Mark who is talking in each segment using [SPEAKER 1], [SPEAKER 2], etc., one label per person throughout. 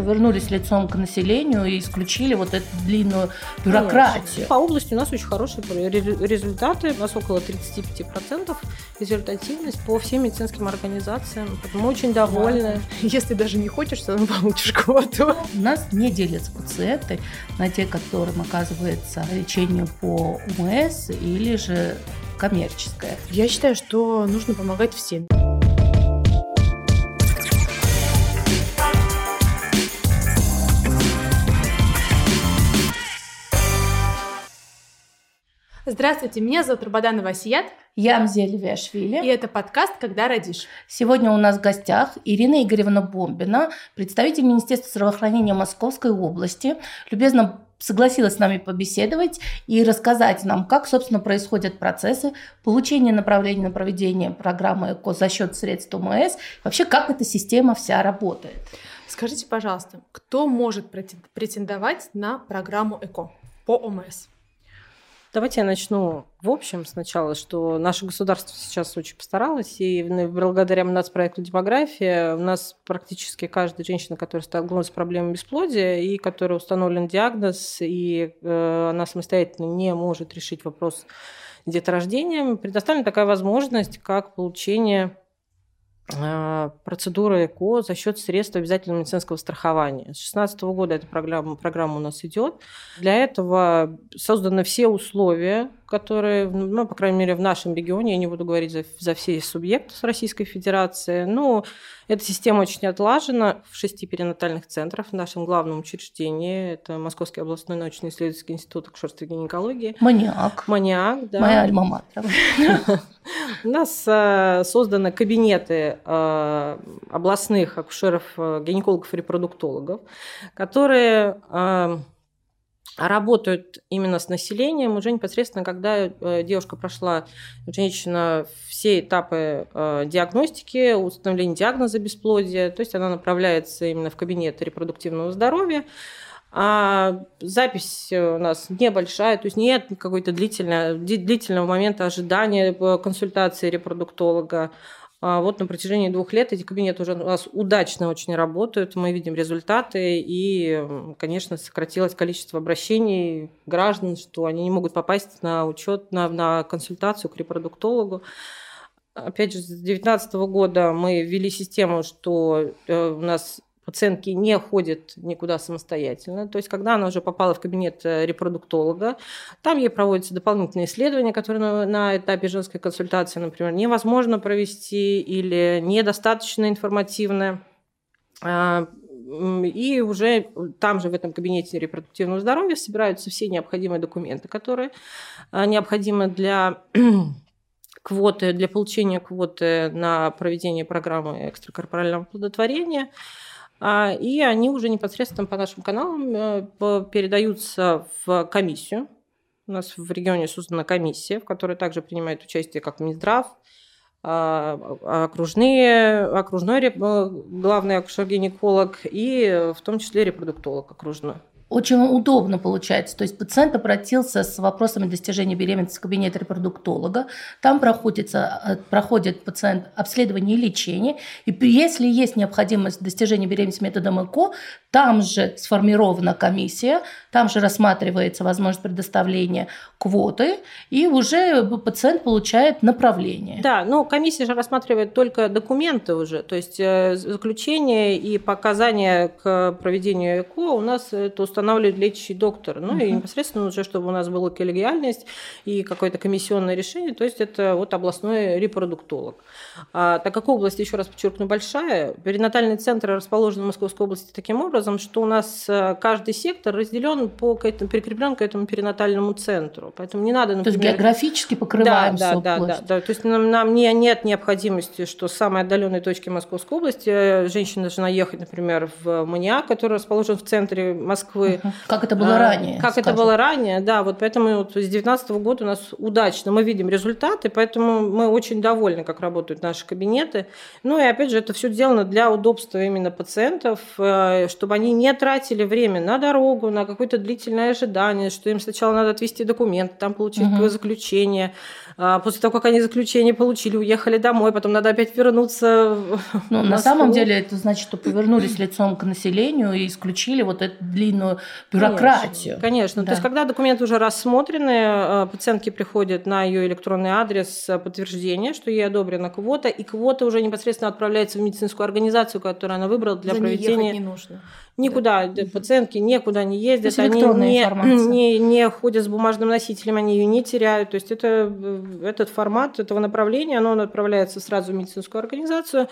[SPEAKER 1] повернулись лицом к населению и исключили вот эту длинную бюрократию.
[SPEAKER 2] По области у нас очень хорошие результаты. У нас около 35% результативность по всем медицинским организациям. Мы очень довольны.
[SPEAKER 3] Если даже не хочешь, то получишь квоту.
[SPEAKER 1] У нас не делятся пациенты на те, которым оказывается лечение по УМС или же коммерческое.
[SPEAKER 3] Я считаю, что нужно помогать всем. Здравствуйте, меня зовут Рабаданова Асият.
[SPEAKER 1] Я Амзель Виашвили.
[SPEAKER 3] И это подкаст «Когда родишь».
[SPEAKER 1] Сегодня у нас в гостях Ирина Игоревна Бомбина, представитель Министерства здравоохранения Московской области. Любезно согласилась с нами побеседовать и рассказать нам, как, собственно, происходят процессы получения направления на проведение программы ЭКО за счет средств ОМС, вообще как эта система вся работает.
[SPEAKER 3] Скажите, пожалуйста, кто может претендовать на программу ЭКО по ОМС?
[SPEAKER 2] Давайте я начну в общем сначала, что наше государство сейчас очень постаралось, и благодаря нацпроекту «Демография» у нас практически каждая женщина, которая столкнулась с проблемой бесплодия, и которая установлен диагноз, и э, она самостоятельно не может решить вопрос деторождения, предоставлена такая возможность, как получение а, процедура ЭКО за счет средств обязательного медицинского страхования. С 2016 года эта программа, программа у нас идет. Для этого созданы все условия, которые, ну, по крайней мере, в нашем регионе, я не буду говорить за, за все субъекты с Российской Федерации, но эта система очень отлажена в шести перинатальных центрах в нашем главном учреждении. Это Московский областной научно-исследовательский институт акушерства и гинекологии.
[SPEAKER 1] Маниак.
[SPEAKER 2] Маниак, да.
[SPEAKER 1] Моя альма
[SPEAKER 2] У нас э, созданы кабинеты э, областных акушеров, э, гинекологов репродуктологов, которые работают именно с населением уже непосредственно, когда э, девушка прошла, женщина, все этапы э, диагностики, установления диагноза бесплодия, то есть она направляется именно в кабинет репродуктивного здоровья, а запись у нас небольшая, то есть нет какой-то длительного, длительного момента ожидания консультации репродуктолога. А вот на протяжении двух лет эти кабинеты уже у нас удачно очень работают, мы видим результаты, и, конечно, сократилось количество обращений граждан, что они не могут попасть на учет, на, на консультацию к репродуктологу. Опять же, с 2019 года мы ввели систему, что э, у нас пациентки не ходят никуда самостоятельно. То есть, когда она уже попала в кабинет э, репродуктолога, там ей проводятся дополнительные исследования, которые на, на этапе женской консультации, например, невозможно провести или недостаточно информативно. А, и уже там же, в этом кабинете репродуктивного здоровья, собираются все необходимые документы, которые а, необходимы для квоты, для получения квоты на проведение программы экстракорпорального плодотворения. А, и они уже непосредственно по нашим каналам э, передаются в комиссию. У нас в регионе создана комиссия, в которой также принимает участие как Минздрав, а, окружные, окружной э, главный акушер-гинеколог и в том числе репродуктолог окружной
[SPEAKER 1] очень удобно получается. То есть пациент обратился с вопросами достижения беременности в кабинет репродуктолога. Там проходится, э, проходит пациент обследование и лечение. И если есть необходимость достижения беременности методом ЭКО, там же сформирована комиссия, там же рассматривается возможность предоставления квоты, и уже пациент получает направление.
[SPEAKER 2] Да, но комиссия же рассматривает только документы уже, то есть э, заключение и показания к проведению ЭКО у нас это устанавливает лечащий доктор. Ну угу. и непосредственно уже, чтобы у нас была коллегиальность и какое-то комиссионное решение, то есть это вот областной репродуктолог. А, так как область, еще раз подчеркну, большая, перинатальный центр расположен в Московской области таким образом, что у нас э, каждый сектор разделен по к этому, прикреплен к этому перинатальному центру. Поэтому не надо,
[SPEAKER 1] например... То есть географически покрываем
[SPEAKER 2] да, да, да, да, да. То есть нам, нам не, нет необходимости, что с самой отдаленной точки Московской области э, женщина должна ехать, например, в Маниак, который расположен в центре Москвы, бы...
[SPEAKER 1] Как это было ранее.
[SPEAKER 2] Как
[SPEAKER 1] скажем.
[SPEAKER 2] это было ранее, да. Вот поэтому вот с 2019 года у нас удачно, мы видим результаты, поэтому мы очень довольны, как работают наши кабинеты. Ну и опять же, это все сделано для удобства именно пациентов, э, чтобы они не тратили время на дорогу, на какое-то длительное ожидание, что им сначала надо отвести документы, там получить угу. заключение, после того, как они заключение получили, уехали домой, потом надо опять вернуться.
[SPEAKER 1] Ну, на самом деле это значит, что повернулись лицом к населению и исключили вот эту длинную бюрократию.
[SPEAKER 2] Конечно. конечно. Да. То есть, когда документы уже рассмотрены, э, пациентки приходят на ее электронный адрес подтверждения, что ей одобрена квота, и квота уже непосредственно отправляется в медицинскую организацию, которую она выбрала для
[SPEAKER 3] За
[SPEAKER 2] проведения.
[SPEAKER 3] Не нужно.
[SPEAKER 2] Никуда да. пациентки никуда не ездят, они не, не, не ходят с бумажным носителем, они ее не теряют. То есть это, этот формат этого направления, оно отправляется сразу в медицинскую организацию.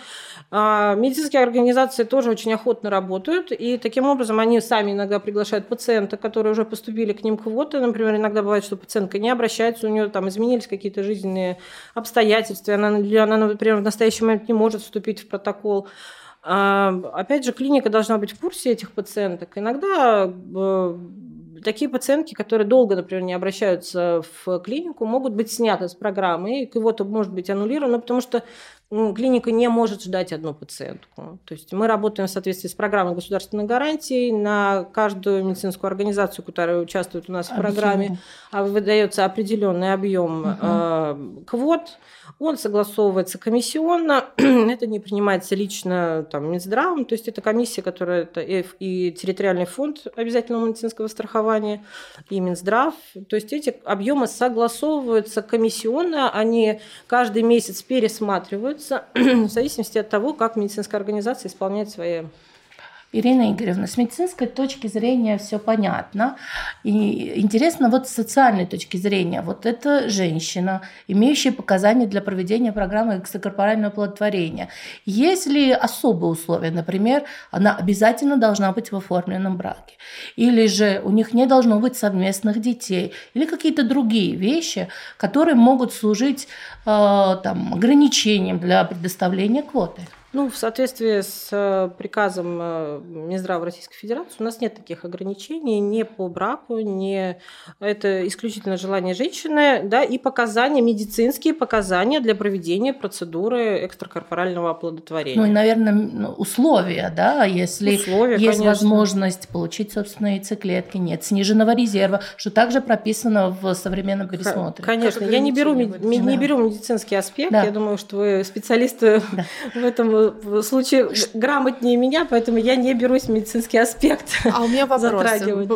[SPEAKER 2] А медицинские организации тоже очень охотно работают, и таким образом они сами иногда приглашают пациента, которые уже поступили к ним квоты. Например, иногда бывает, что пациентка не обращается, у нее там изменились какие-то жизненные обстоятельства, она, она, например, в настоящий момент не может вступить в протокол. А, опять же, клиника должна быть в курсе этих пациенток. Иногда э, такие пациентки, которые долго, например, не обращаются в клинику, могут быть сняты с программы, и кого-то может быть аннулировано, потому что ну, клиника не может ждать одну пациентку. То есть мы работаем в соответствии с программой государственной гарантии. На каждую медицинскую организацию, которая участвует у нас в программе, а выдается определенный объем угу. э, квот. Он согласовывается комиссионно. это не принимается лично там, Минздравом. То есть это комиссия, которая это и территориальный фонд обязательного медицинского страхования, и Минздрав. То есть эти объемы согласовываются комиссионно. Они каждый месяц пересматривают меняются в зависимости от того, как медицинская организация исполняет свои
[SPEAKER 1] Ирина Игоревна, с медицинской точки зрения все понятно. И интересно вот с социальной точки зрения. Вот эта женщина, имеющая показания для проведения программы экстракорпорального оплодотворения. Есть ли особые условия? Например, она обязательно должна быть в оформленном браке. Или же у них не должно быть совместных детей. Или какие-то другие вещи, которые могут служить э, там, ограничением для предоставления квоты.
[SPEAKER 2] Ну, в соответствии с э, приказом э, Минздрава Российской Федерации у нас нет таких ограничений ни по браку, ни это исключительно желание женщины, да, и показания, медицинские показания для проведения процедуры экстракорпорального оплодотворения.
[SPEAKER 1] Ну и, наверное, ну, условия, да, если условия, есть конечно. возможность получить собственные яйцеклетки, нет сниженного резерва, что также прописано в современном пересмотре.
[SPEAKER 2] Конечно, я не беру, не, не беру медицинский аспект, да. я думаю, что вы специалисты да. в этом в случае грамотнее меня, поэтому я не берусь медицинский аспект.
[SPEAKER 3] А у меня вопрос.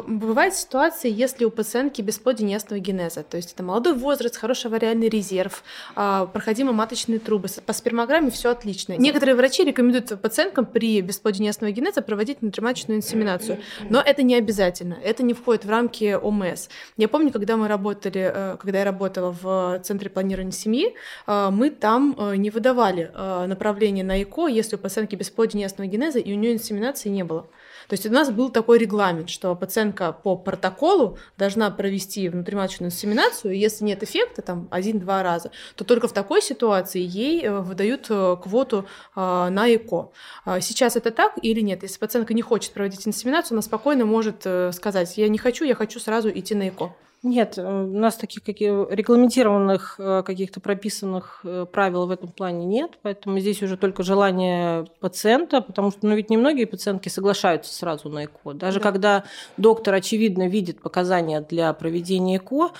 [SPEAKER 3] Бывают ситуации, если у пациентки бесплодие неясного генеза, то есть это молодой возраст, хороший вариальный резерв, а, проходимые маточные трубы, по спермограмме все отлично. Некоторые врачи рекомендуют пациенткам при бесплодии неясного генеза проводить внутриматочную инсеминацию, но это не обязательно, это не входит в рамки ОМС. Я помню, когда мы работали, э, когда я работала в Центре планирования семьи, э, мы там э, не выдавали направление на ЭКО, если у пациентки бесплодия неясного генеза и у нее инсеминации не было. То есть у нас был такой регламент, что пациентка по протоколу должна провести внутриматочную инсеминацию, и если нет эффекта, там, один-два раза, то только в такой ситуации ей э, выдают э, квоту э, на ЭКО. А сейчас это так или нет? Если пациентка не хочет проводить инсеминацию, она спокойно может сказать, я не хочу, я хочу сразу идти на ЭКО.
[SPEAKER 2] Нет, э, у нас таких каких регламентированных э, каких-то прописанных э, правил в этом плане нет, поэтому здесь уже только желание пациента, потому что ну, ведь немногие пациентки соглашаются сразу на ЭКО. Даже да. когда доктор, очевидно, видит показания для проведения ЭКО,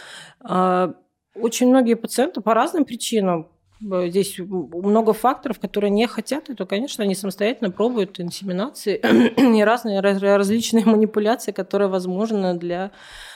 [SPEAKER 2] очень многие пациенты по разным причинам Здесь много факторов, которые не хотят, и то, конечно, они самостоятельно пробуют инсеминации и разные различные манипуляции, которые возможны для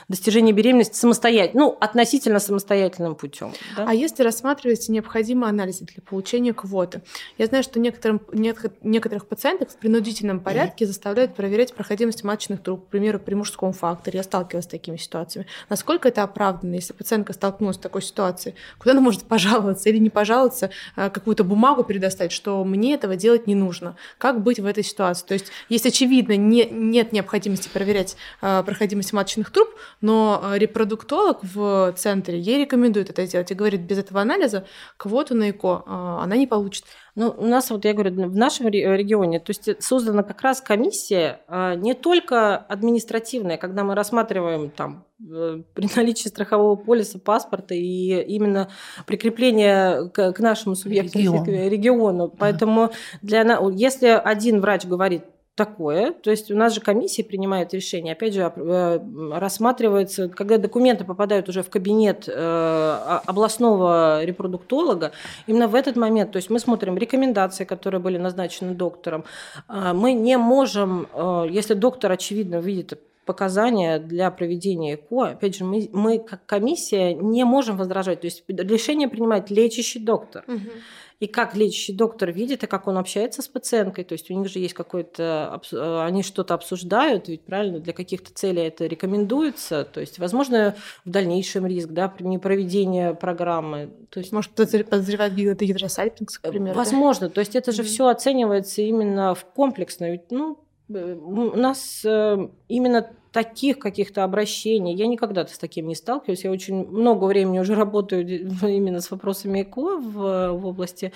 [SPEAKER 2] достижения беременности самостоятельно, ну, относительно самостоятельным путем.
[SPEAKER 3] Да? А если рассматривать необходимые анализы для получения квоты? Я знаю, что некоторым, некоторых пациентов в принудительном порядке заставляют проверять проходимость маточных труб, к примеру, при мужском факторе. Я сталкивалась с такими ситуациями. Насколько это оправданно, если пациентка столкнулась с такой ситуацией? Куда она может пожаловаться или не пожаловаться, а, какую-то бумагу предоставить, что мне этого делать не нужно? Как быть в этой ситуации? То есть, есть очевидно, не, нет необходимости проверять а, проходимость маточных труб, но э, репродуктолог в центре ей рекомендует это сделать и говорит, без этого анализа квоту на ЭКО э, она не получит.
[SPEAKER 2] Ну, у нас, вот я говорю, в нашем регионе, то есть создана как раз комиссия а, не только административная, когда мы рассматриваем там э, при наличии страхового полиса, паспорта и именно прикрепление к, к нашему субъекту Регион. региону. Поэтому для, если один врач говорит, такое. То есть у нас же комиссии принимают решение. Опять же, э, рассматривается, когда документы попадают уже в кабинет э, областного репродуктолога, именно в этот момент, то есть мы смотрим рекомендации, которые были назначены доктором. А, мы не можем, э, если доктор, очевидно, видит показания для проведения ЭКО, опять же, мы, мы как комиссия не можем возражать. То есть решение принимает лечащий доктор. Угу и как лечащий доктор видит, и как он общается с пациенткой. То есть у них же есть какой-то... Э, они что-то обсуждают, ведь правильно, для каких-то целей это рекомендуется. То есть, возможно, в дальнейшем риск, да, при непроведении программы. То есть,
[SPEAKER 3] Может, подозревать гидросальпингс, к
[SPEAKER 2] э, примеру? Возможно. Да? То есть это же mm-hmm. все оценивается именно в комплексно. Ведь, ну, э, у нас именно таких каких-то обращений. Я никогда с таким не сталкиваюсь. Я очень много времени уже работаю именно с вопросами ЭКО в, в области.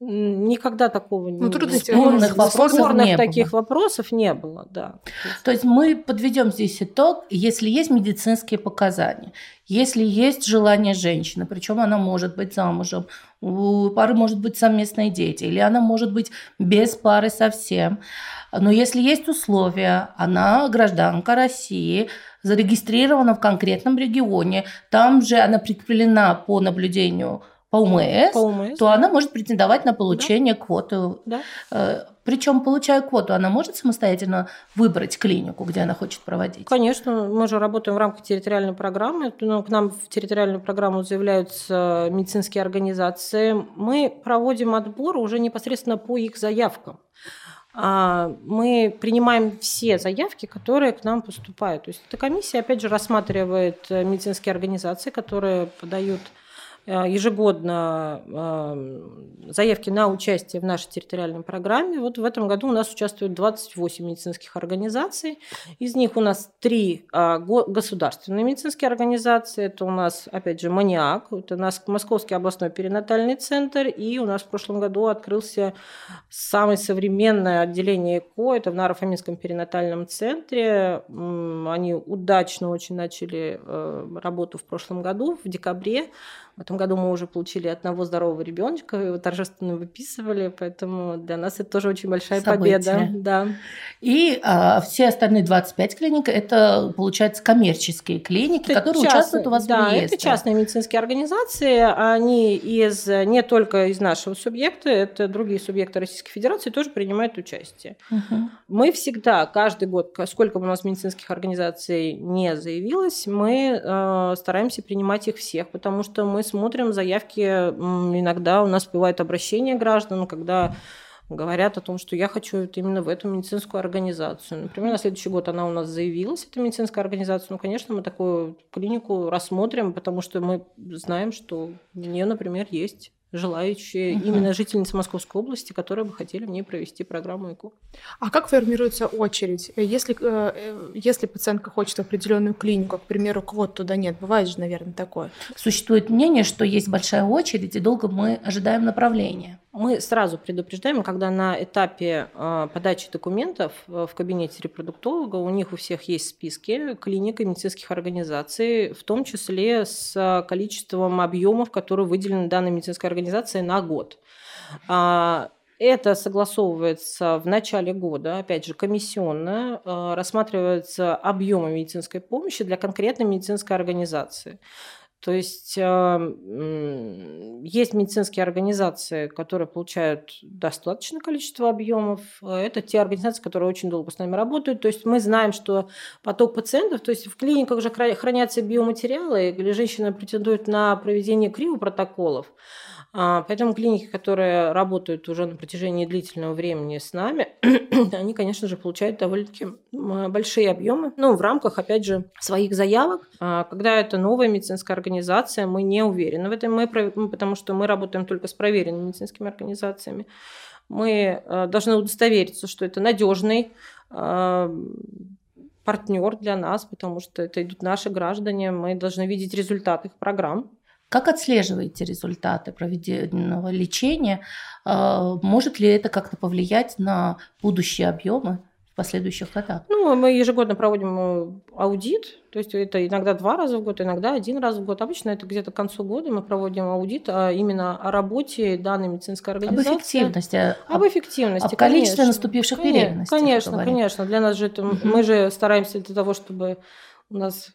[SPEAKER 2] Никогда такого ну,
[SPEAKER 1] не спорных вопросов спорных не
[SPEAKER 2] таких
[SPEAKER 1] было.
[SPEAKER 2] вопросов не было, да.
[SPEAKER 1] То есть мы подведем здесь итог, если есть медицинские показания, если есть желание женщины, причем она может быть замужем, у пары может быть совместные дети, или она может быть без пары совсем, но если есть условия, она гражданка России, зарегистрирована в конкретном регионе, там же она прикреплена по наблюдению по УМС, по УМС то да. она может претендовать на получение да. квоты. Да. Причем, получая квоту, она может самостоятельно выбрать клинику, где она хочет проводить?
[SPEAKER 2] Конечно, мы же работаем в рамках территориальной программы. Ну, к нам в территориальную программу заявляются медицинские организации. Мы проводим отбор уже непосредственно по их заявкам. А, мы принимаем все заявки, которые к нам поступают. То есть эта комиссия, опять же, рассматривает э, медицинские организации, которые подают ежегодно э, заявки на участие в нашей территориальной программе. Вот в этом году у нас участвует 28 медицинских организаций. Из них у нас три э, государственные медицинские организации. Это у нас, опять же, МАНИАК, это у нас Московский областной перинатальный центр, и у нас в прошлом году открылся самое современное отделение ЭКО, это в Наро-Фоминском перинатальном центре. Они удачно очень начали работу в прошлом году, в декабре. В этом году мы уже получили одного здорового ребеночка, его торжественно выписывали, поэтому для нас это тоже очень большая Событие. победа. Да.
[SPEAKER 1] И а, все остальные 25 клиник это, получается, коммерческие клиники, это которые частные, участвуют у вас
[SPEAKER 2] да,
[SPEAKER 1] в реестре.
[SPEAKER 2] это частные медицинские организации, они из, не только из нашего субъекта, это другие субъекты Российской Федерации тоже принимают участие. Угу. Мы всегда, каждый год, сколько бы у нас медицинских организаций не заявилось, мы э, стараемся принимать их всех, потому что мы смотрим заявки, иногда у нас бывают обращения граждан, когда говорят о том, что я хочу именно в эту медицинскую организацию. Например, на следующий год она у нас заявилась, эта медицинская организация. Ну, конечно, мы такую клинику рассмотрим, потому что мы знаем, что у нее, например, есть желающие угу. именно жительницы Московской области, которые бы хотели в ней провести программу ЭКО.
[SPEAKER 3] А как формируется очередь? Если, э, э, если пациентка хочет определенную клинику, к примеру, квот туда нет, бывает же, наверное, такое.
[SPEAKER 1] Существует мнение, что есть большая очередь, и долго мы ожидаем направления.
[SPEAKER 2] Мы сразу предупреждаем, когда на этапе э, подачи документов в кабинете репродуктолога у них у всех есть списки клиник и медицинских организаций, в том числе с количеством объемов, которые выделены данной медицинской организации на год. А, это согласовывается в начале года, опять же, комиссионно, э, рассматриваются объемы медицинской помощи для конкретной медицинской организации. То есть э, есть медицинские организации, которые получают достаточное количество объемов. Это те организации, которые очень долго с нами работают. То есть мы знаем, что поток пациентов, то есть в клиниках уже хранятся биоматериалы, или женщина претендует на проведение криопротоколов. протоколов а, поэтому клиники, которые работают уже на протяжении длительного времени с нами, они, конечно же, получают довольно-таки большие объемы. Ну, в рамках, опять же, своих заявок. А, когда это новая медицинская организация, мы не уверены в этом, мы, потому что мы работаем только с проверенными медицинскими организациями. Мы а, должны удостовериться, что это надежный партнер для нас, потому что это идут наши граждане, мы должны видеть результат их программ,
[SPEAKER 1] Как отслеживаете результаты проведенного лечения? А, может ли это как-то повлиять на будущие объемы? в последующих годах?
[SPEAKER 2] Ну, мы ежегодно проводим э, аудит, то есть это иногда два раза в год, иногда один раз в год. Обычно это где-то к концу года мы проводим аудит а именно о работе данной медицинской организации.
[SPEAKER 1] Об эффективности.
[SPEAKER 2] Об эффективности,
[SPEAKER 1] Об количестве наступивших
[SPEAKER 2] конечно,
[SPEAKER 1] беременностей.
[SPEAKER 2] Конечно, конечно. Для нас же это, угу. мы же стараемся для того, чтобы у нас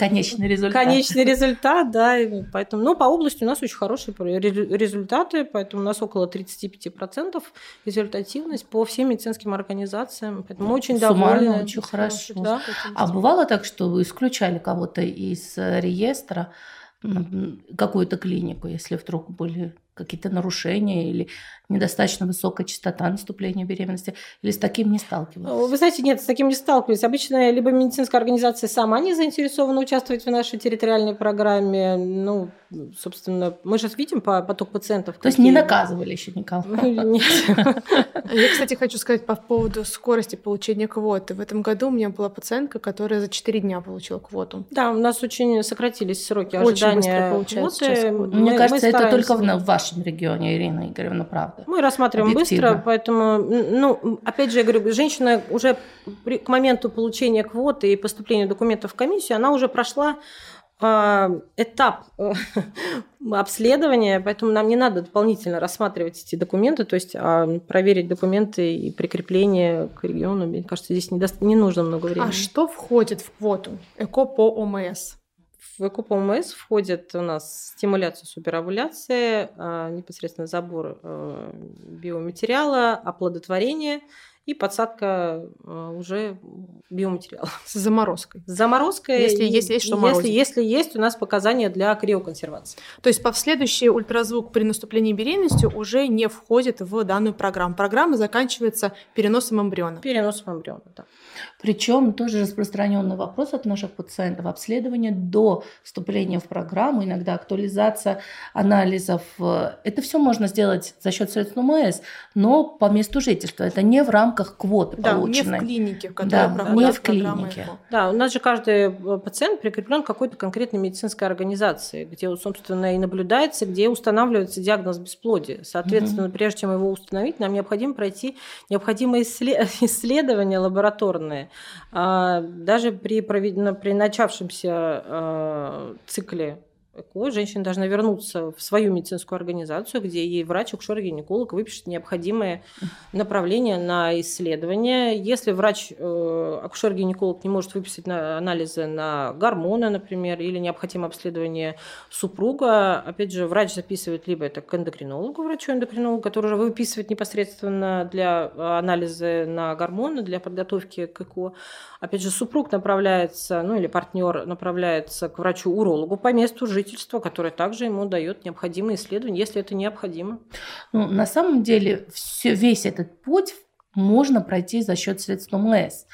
[SPEAKER 1] Конечный результат.
[SPEAKER 2] Конечный результат, да. Поэтому, ну, по области у нас очень хорошие результаты, поэтому у нас около 35% результативность по всем медицинским организациям. Поэтому мы очень довольны.
[SPEAKER 1] очень хорошо. Да, а бывало так, что вы исключали кого-то из реестра, какую-то клинику, если вдруг были какие-то нарушения или недостаточно высокая частота наступления беременности, или с таким не сталкивались?
[SPEAKER 2] Вы знаете, нет, с таким не сталкивались. Обычно либо медицинская организация сама не заинтересована участвовать в нашей территориальной программе, ну, собственно, мы же видим по поток пациентов.
[SPEAKER 1] То есть не наказывали еще никого?
[SPEAKER 2] Нет.
[SPEAKER 3] Я, кстати, хочу сказать по поводу скорости получения квоты. В этом году у меня была пациентка, которая за 4 дня получила квоту.
[SPEAKER 2] Да, у нас очень сократились сроки ожидания
[SPEAKER 3] квоты.
[SPEAKER 1] Мне кажется, это только в вашем регионе, Ирина Игоревна, правда.
[SPEAKER 2] Мы рассматриваем быстро, поэтому, ну, опять же, я говорю, женщина уже к моменту получения квоты и поступления документов в комиссию, она уже прошла а, этап э, обследования, поэтому нам не надо дополнительно рассматривать эти документы, то есть а, проверить документы и прикрепление к региону. Мне кажется, здесь не, до... не нужно много времени.
[SPEAKER 3] А что входит в квоту ЭКО по ОМС?
[SPEAKER 2] В ЭКО по ОМС входит у нас стимуляция суперовуляции, а, непосредственно забор э, биоматериала, оплодотворение – и подсадка а, уже биоматериала.
[SPEAKER 3] С заморозкой.
[SPEAKER 2] С заморозкой.
[SPEAKER 3] Если есть, есть что
[SPEAKER 2] если, если есть у нас показания для криоконсервации.
[SPEAKER 3] То есть последующий ультразвук при наступлении беременности уже не входит в данную программу. Программа заканчивается переносом эмбриона.
[SPEAKER 2] Переносом эмбриона, да.
[SPEAKER 1] Причем тоже распространенный вопрос от наших пациентов. Обследование до вступления в программу, иногда актуализация анализов. Это все можно сделать за счет средств ОМС, но по месту жительства. Это не в рамках квоты
[SPEAKER 3] да,
[SPEAKER 1] полученной.
[SPEAKER 3] не в клинике, в которой
[SPEAKER 1] да, не в клинике.
[SPEAKER 2] Да, у нас же каждый э, пациент прикреплен к какой-то конкретной медицинской организации, где, собственно, и наблюдается, где устанавливается диагноз бесплодия. Соответственно, угу. прежде чем его установить, нам необходимо пройти необходимые исследования лабораторные, а, даже при, при начавшемся а, цикле ЭКО женщина должна вернуться в свою медицинскую организацию, где ей врач, акушер-гинеколог выпишет необходимое направление на исследование. Если врач, э, акушер-гинеколог не может выписать на анализы на гормоны, например, или необходимо обследование супруга, опять же, врач записывает либо это к эндокринологу, врачу-эндокринологу, который уже выписывает непосредственно для анализа на гормоны, для подготовки к ЭКО. Опять же, супруг направляется, ну или партнер направляется к врачу-урологу по месту жительства, жительства, которое также ему дает необходимые исследования, если это необходимо.
[SPEAKER 1] Ну, на самом деле все, весь этот путь можно пройти за счет средств ОМС.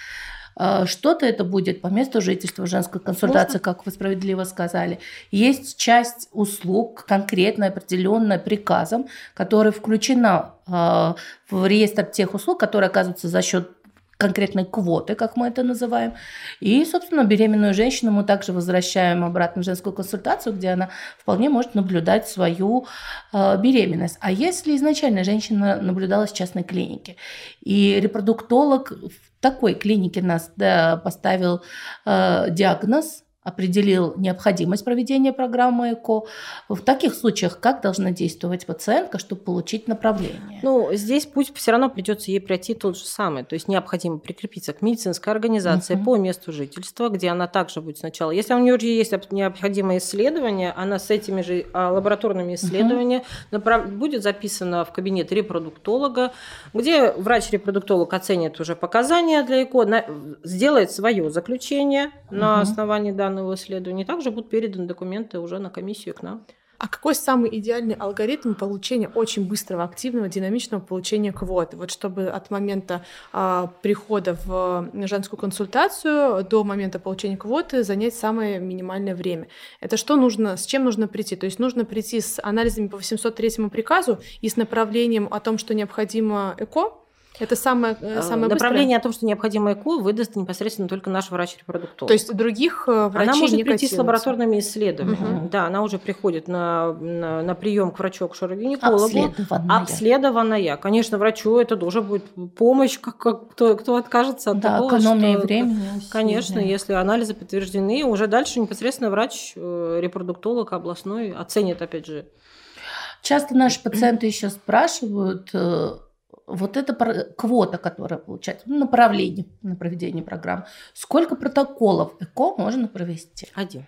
[SPEAKER 1] А, что-то это будет по месту жительства, женской консультации, как вы справедливо сказали. Есть часть услуг, конкретно определенная приказом, которая включена а, в реестр тех услуг, которые оказываются за счет конкретной квоты, как мы это называем. И, собственно, беременную женщину мы также возвращаем обратно в женскую консультацию, где она вполне может наблюдать свою э, беременность. А если изначально женщина наблюдалась в частной клинике, и репродуктолог в такой клинике нас да, поставил э, диагноз, определил необходимость проведения программы ЭКО. В таких случаях как должна действовать пациентка, чтобы получить направление?
[SPEAKER 2] Ну, здесь путь все равно придется ей пройти тот же самый. То есть необходимо прикрепиться к медицинской организации uh-huh. по месту жительства, где она также будет сначала. Если у нее уже есть необходимые исследования, она с этими же а, лабораторными исследованиями uh-huh. направ... будет записана в кабинет репродуктолога, где врач-репродуктолог оценит уже показания для ЭКО, на... сделает свое заключение uh-huh. на основании данных данного исследования, также будут переданы документы уже на комиссию к нам.
[SPEAKER 3] А какой самый идеальный алгоритм получения очень быстрого, активного, динамичного получения квоты? Вот чтобы от момента а, прихода в женскую консультацию до момента получения квоты занять самое минимальное время. Это что нужно, с чем нужно прийти? То есть нужно прийти с анализами по 803 приказу и с направлением о том, что необходимо ЭКО, Это самое, э, самое
[SPEAKER 2] Направление быстрое? о том, что необходимо ЭКО, выдаст непосредственно только наш врач-репродуктолог.
[SPEAKER 3] То есть других э, врачей
[SPEAKER 2] Она может
[SPEAKER 3] не
[SPEAKER 2] прийти с лабораторными исследованиями. Угу. Да, она уже приходит на, на, на прием к врачу акушеру-гинекологу.
[SPEAKER 1] Обследованная.
[SPEAKER 2] Обследованная. Конечно, врачу это тоже будет помощь, как, как кто, кто откажется от
[SPEAKER 1] да,
[SPEAKER 2] такого.
[SPEAKER 1] экономия
[SPEAKER 2] что,
[SPEAKER 1] времени.
[SPEAKER 2] Конечно, если анализы подтверждены, уже дальше непосредственно врач-репродуктолог областной оценит, опять же,
[SPEAKER 1] Часто наши пациенты еще спрашивают, э, вот эта квота, которая получается, ну, направление на проведение программ, сколько протоколов ЭКО можно провести?
[SPEAKER 2] Один.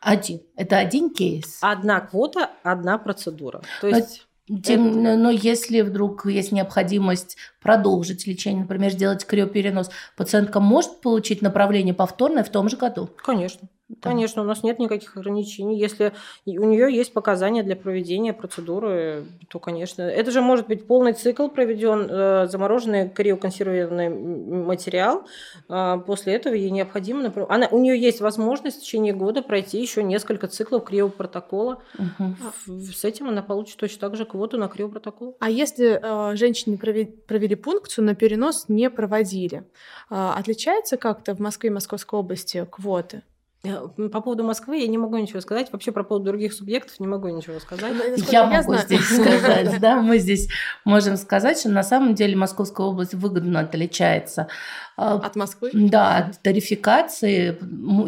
[SPEAKER 1] Один. Это один кейс.
[SPEAKER 2] Одна квота, одна процедура. То есть...
[SPEAKER 1] Тем, это... Но если вдруг есть необходимость продолжить лечение, например, сделать криоперенос, пациентка может получить направление повторное в том же году?
[SPEAKER 2] Конечно. Да. Конечно, у нас нет никаких ограничений. Если у нее есть показания для проведения процедуры, то, конечно, это же может быть полный цикл проведен, э, замороженный криоконсервированный материал. Э, после этого ей необходимо, например, она, у нее есть возможность в течение года пройти еще несколько циклов криопротокола. Угу. С этим она получит точно так же квоту на криопротокол.
[SPEAKER 3] А если э, женщине провели, пункцию, но перенос не проводили, э, отличается как-то в Москве и Московской области квоты?
[SPEAKER 2] Э, по поводу Москвы я не могу ничего сказать. Вообще про поводу других субъектов не могу ничего сказать.
[SPEAKER 1] Я могу здесь сказать, да, мы здесь можем сказать, что на самом деле Московская область выгодно отличается
[SPEAKER 3] от Москвы?
[SPEAKER 1] Да, от тарификации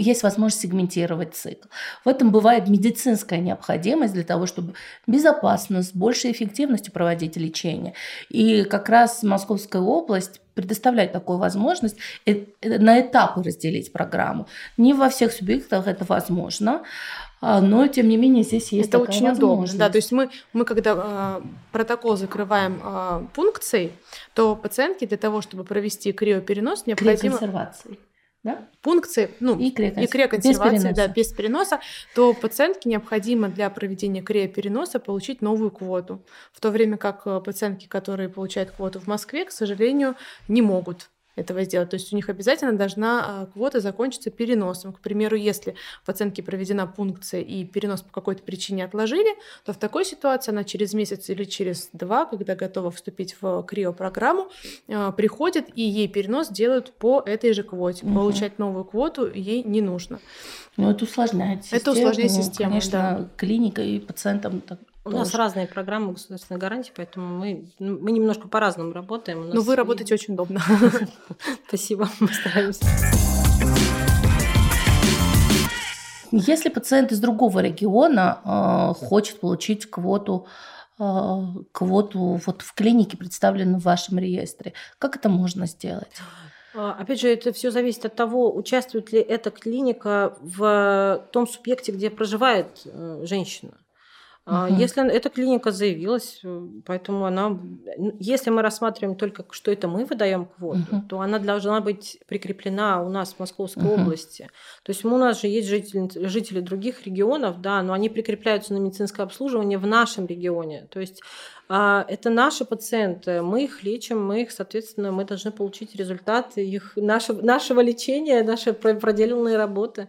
[SPEAKER 1] есть возможность сегментировать цикл. В этом бывает медицинская необходимость для того, чтобы безопасно, с большей эффективностью проводить лечение. И как раз Московская область предоставляет такую возможность на этапы разделить программу. Не во всех субъектах это возможно. А, но тем не менее здесь есть
[SPEAKER 3] это очень удобно да то есть мы мы когда э, протокол закрываем э, пункцией то пациентке для того чтобы провести криоперенос необходимо
[SPEAKER 1] криоконсервации да?
[SPEAKER 3] пункции, ну, и криоконсервации, без да, без переноса, то пациентке необходимо для проведения криопереноса получить новую квоту. В то время как э, пациентки, которые получают квоту в Москве, к сожалению, не могут этого сделать. То есть у них обязательно должна а, квота закончиться переносом. К примеру, если в пациентке проведена пункция и перенос по какой-то причине отложили, то в такой ситуации она через месяц или через два, когда готова вступить в криопрограмму, а, приходит и ей перенос делают по этой же квоте. Угу. Получать новую квоту ей не нужно.
[SPEAKER 1] Ну, это усложняет систему.
[SPEAKER 3] Это усложняет систему,
[SPEAKER 1] Конечно,
[SPEAKER 3] да.
[SPEAKER 1] клиника и пациентам
[SPEAKER 2] у нас разные программы государственной гарантии, поэтому мы, ну, мы немножко по-разному работаем.
[SPEAKER 3] Но вы работаете очень удобно.
[SPEAKER 2] Спасибо, мы стараемся.
[SPEAKER 1] Если пациент из другого региона э, хочет получить квоту, э, квоту вот в клинике, представленной в вашем реестре, как это можно сделать?
[SPEAKER 2] А, опять же, это все зависит от того, участвует ли эта клиника в том субъекте, где проживает э, женщина. Uh-huh. Если эта клиника заявилась, э, поэтому она, если мы рассматриваем только, что это мы выдаем квоту, uh-huh. то она должна быть прикреплена у нас в Московской uh-huh. области. То есть у нас же есть жители, жители других регионов, да, но они прикрепляются на медицинское обслуживание в нашем регионе. То есть а, это наши пациенты, мы их лечим, мы их, соответственно, мы должны получить результаты их, нашего, нашего лечения, нашей проделанной работы.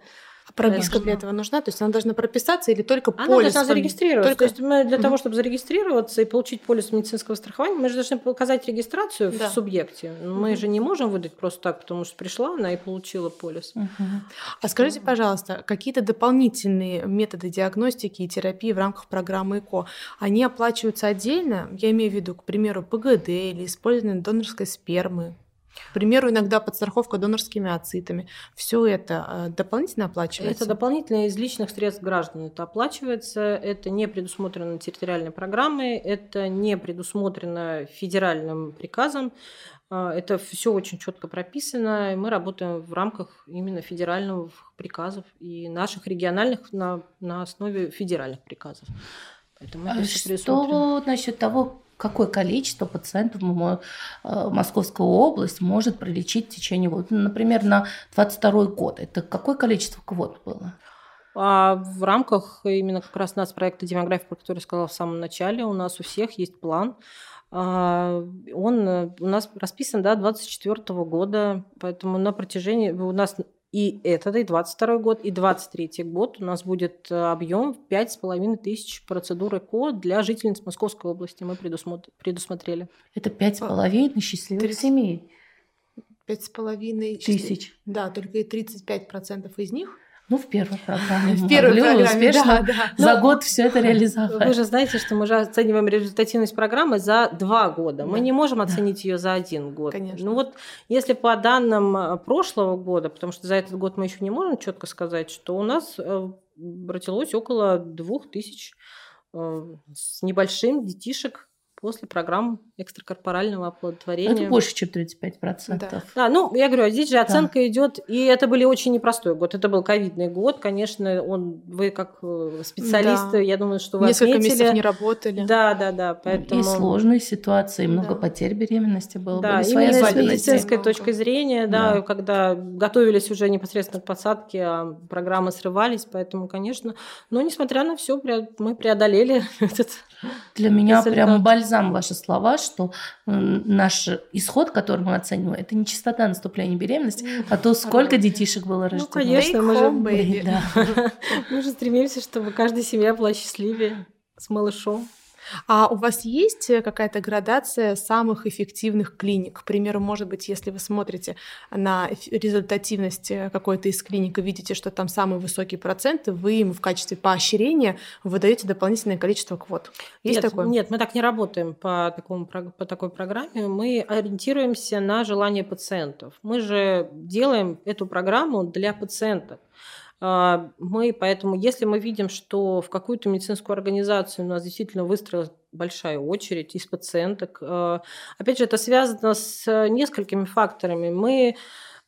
[SPEAKER 3] А прописка для этого нужна? То есть она должна прописаться или только
[SPEAKER 2] она
[SPEAKER 3] полис?
[SPEAKER 2] Она должна зарегистрироваться. Только... То есть мы для угу. того, чтобы зарегистрироваться и получить полис медицинского страхования, мы же должны показать регистрацию да. в субъекте. Мы угу. же не можем выдать просто так, потому что пришла она и получила полис. Угу.
[SPEAKER 3] А скажите, пожалуйста, какие-то дополнительные методы диагностики и терапии в рамках программы ЭКО, они оплачиваются отдельно? Я имею в виду, к примеру, ПГД или использование донорской спермы? К примеру, иногда подстраховка донорскими ацитами. Все это э, дополнительно оплачивается?
[SPEAKER 2] Это дополнительно из личных средств граждан. Это оплачивается, это не предусмотрено территориальной программой, это не предусмотрено федеральным приказом. Э, это все очень четко прописано, и мы работаем в рамках именно федеральных приказов и наших региональных на, на основе федеральных приказов.
[SPEAKER 1] Поэтому это а что насчет того, какое количество пациентов э, Московская область может пролечить в течение года. Например, на 22 год. Это какое количество квот было?
[SPEAKER 2] А в рамках именно как раз нас проекта демографии, про который я сказала в самом начале, у нас у всех есть план. А, он у нас расписан до да, 24 года, поэтому на протяжении у нас И этот, и 22 год, и 23 год у нас будет э, объем 5,5 тысяч процедур ЭКО для жительниц Московской области. Мы предусмотрели.
[SPEAKER 1] Это 5,5 счастливых семей.
[SPEAKER 3] Пять с половиной
[SPEAKER 1] тысяч.
[SPEAKER 3] Да, только и 35% из них
[SPEAKER 1] ну, в первой программе.
[SPEAKER 3] В первой программе, успешно
[SPEAKER 1] да, да. за Но год все это реализовать.
[SPEAKER 2] Вы же знаете, что мы же оцениваем результативность программы за два года. Мы да. не можем оценить да. ее за один год.
[SPEAKER 3] Конечно.
[SPEAKER 2] Ну вот, если по данным э, прошлого года, потому что за этот год мы еще не можем четко сказать, что у нас э, родилось около двух тысяч э, с небольшим детишек после программ экстракорпорального оплодотворения.
[SPEAKER 1] Это больше, чем 35%.
[SPEAKER 2] Да. да, ну, я говорю, здесь же оценка да. идет, и это были очень непростой год. Это был ковидный год, конечно, он, вы как э, специалисты, да. я думаю, что вы
[SPEAKER 3] Несколько
[SPEAKER 2] отметили.
[SPEAKER 3] месяцев не работали.
[SPEAKER 2] Да, да, да. Поэтому...
[SPEAKER 1] И сложные ситуации, много да. потерь беременности было.
[SPEAKER 2] Да,
[SPEAKER 1] были
[SPEAKER 2] именно с медицинской много. точки зрения, да, да, когда готовились уже непосредственно к посадке, а программы срывались, поэтому, конечно, но несмотря на все, мы преодолели этот
[SPEAKER 1] Для меня результат. прям бальзам ваши слова, что наш исход, который мы оцениваем, это не частота наступления беременности, а то, сколько детишек было ну, рождено.
[SPEAKER 2] Ну, конечно, мы же, да. мы же стремимся, чтобы каждая семья была счастливее с малышом.
[SPEAKER 3] А у вас есть э, какая-то градация самых эффективных клиник? К примеру, может быть, если вы смотрите на результативность э, какой-то из клиник и видите, что там самый высокий процент, вы им в качестве поощрения выдаете дополнительное количество квот. Есть
[SPEAKER 2] нет,
[SPEAKER 3] такое?
[SPEAKER 2] Нет, мы так не работаем по, такому, по такой программе. Мы ориентируемся на желание пациентов. Мы же делаем эту программу для пациентов. А, мы поэтому, если мы видим, что в какую-то медицинскую организацию у нас действительно выстроилась большая очередь из пациенток, а, опять же, это связано с несколькими факторами. Мы